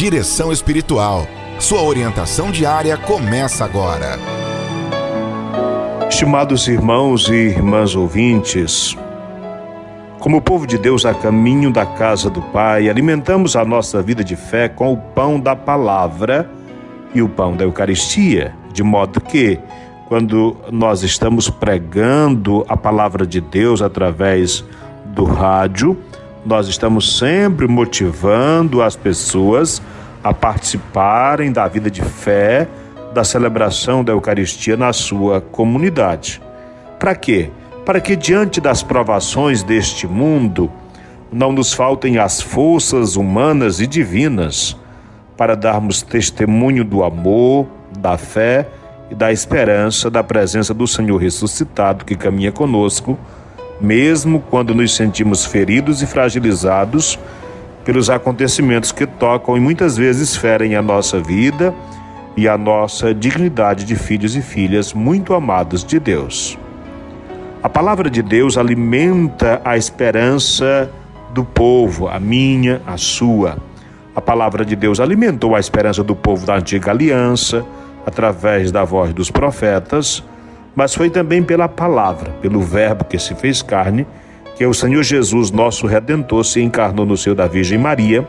Direção Espiritual. Sua orientação diária começa agora. Estimados irmãos e irmãs ouvintes, como povo de Deus a caminho da casa do Pai, alimentamos a nossa vida de fé com o pão da palavra e o pão da Eucaristia, de modo que, quando nós estamos pregando a palavra de Deus através do rádio, nós estamos sempre motivando as pessoas a participarem da vida de fé, da celebração da Eucaristia na sua comunidade. Para quê? Para que diante das provações deste mundo não nos faltem as forças humanas e divinas para darmos testemunho do amor, da fé e da esperança da presença do Senhor ressuscitado que caminha conosco mesmo quando nos sentimos feridos e fragilizados pelos acontecimentos que tocam e muitas vezes ferem a nossa vida e a nossa dignidade de filhos e filhas muito amados de Deus. A palavra de Deus alimenta a esperança do povo, a minha, a sua. A palavra de Deus alimentou a esperança do povo da antiga aliança, através da voz dos profetas, mas foi também pela palavra, pelo Verbo que se fez carne, que o Senhor Jesus, nosso Redentor, se encarnou no seio da Virgem Maria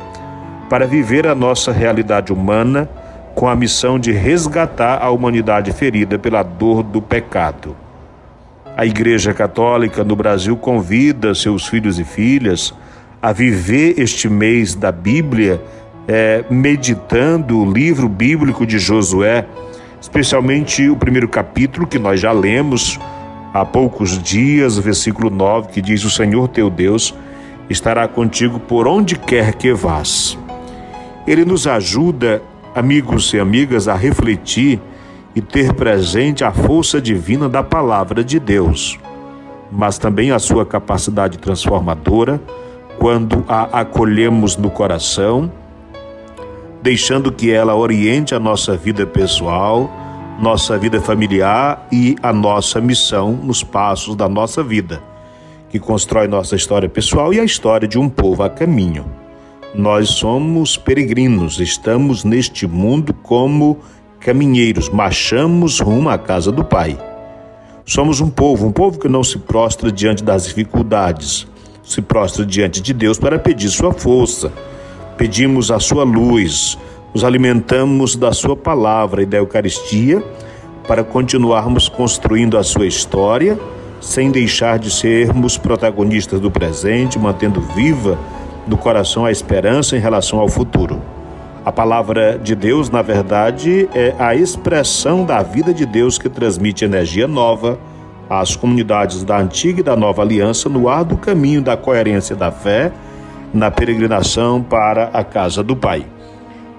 para viver a nossa realidade humana com a missão de resgatar a humanidade ferida pela dor do pecado. A Igreja Católica no Brasil convida seus filhos e filhas a viver este mês da Bíblia, é, meditando o livro bíblico de Josué especialmente o primeiro capítulo que nós já lemos há poucos dias, versículo 9, que diz: O Senhor teu Deus estará contigo por onde quer que vás. Ele nos ajuda, amigos e amigas, a refletir e ter presente a força divina da palavra de Deus, mas também a sua capacidade transformadora quando a acolhemos no coração deixando que ela oriente a nossa vida pessoal, nossa vida familiar e a nossa missão nos passos da nossa vida, que constrói nossa história pessoal e a história de um povo a caminho. Nós somos peregrinos, estamos neste mundo como caminheiros, marchamos rumo à casa do Pai. Somos um povo, um povo que não se prostra diante das dificuldades, se prostra diante de Deus para pedir sua força pedimos a sua luz, nos alimentamos da sua palavra e da Eucaristia para continuarmos construindo a sua história, sem deixar de sermos protagonistas do presente, mantendo viva no coração a esperança em relação ao futuro. A palavra de Deus, na verdade, é a expressão da vida de Deus que transmite energia nova às comunidades da antiga e da nova aliança no ar do caminho da coerência da fé na peregrinação para a casa do Pai.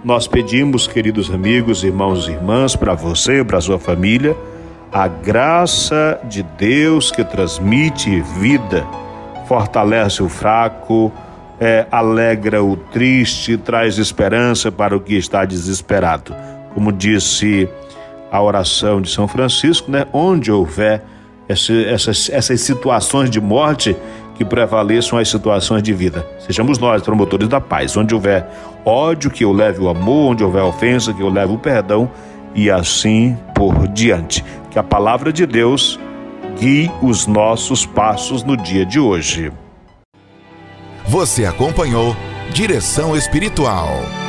Nós pedimos, queridos amigos, irmãos e irmãs, para você para a sua família, a graça de Deus que transmite vida, fortalece o fraco, é, alegra o triste, traz esperança para o que está desesperado. Como disse a oração de São Francisco, né? onde houver esse, essas, essas situações de morte, que prevaleçam as situações de vida. Sejamos nós promotores da paz. Onde houver ódio, que eu leve o amor, onde houver ofensa, que eu leve o perdão e assim por diante. Que a palavra de Deus guie os nossos passos no dia de hoje. Você acompanhou Direção Espiritual.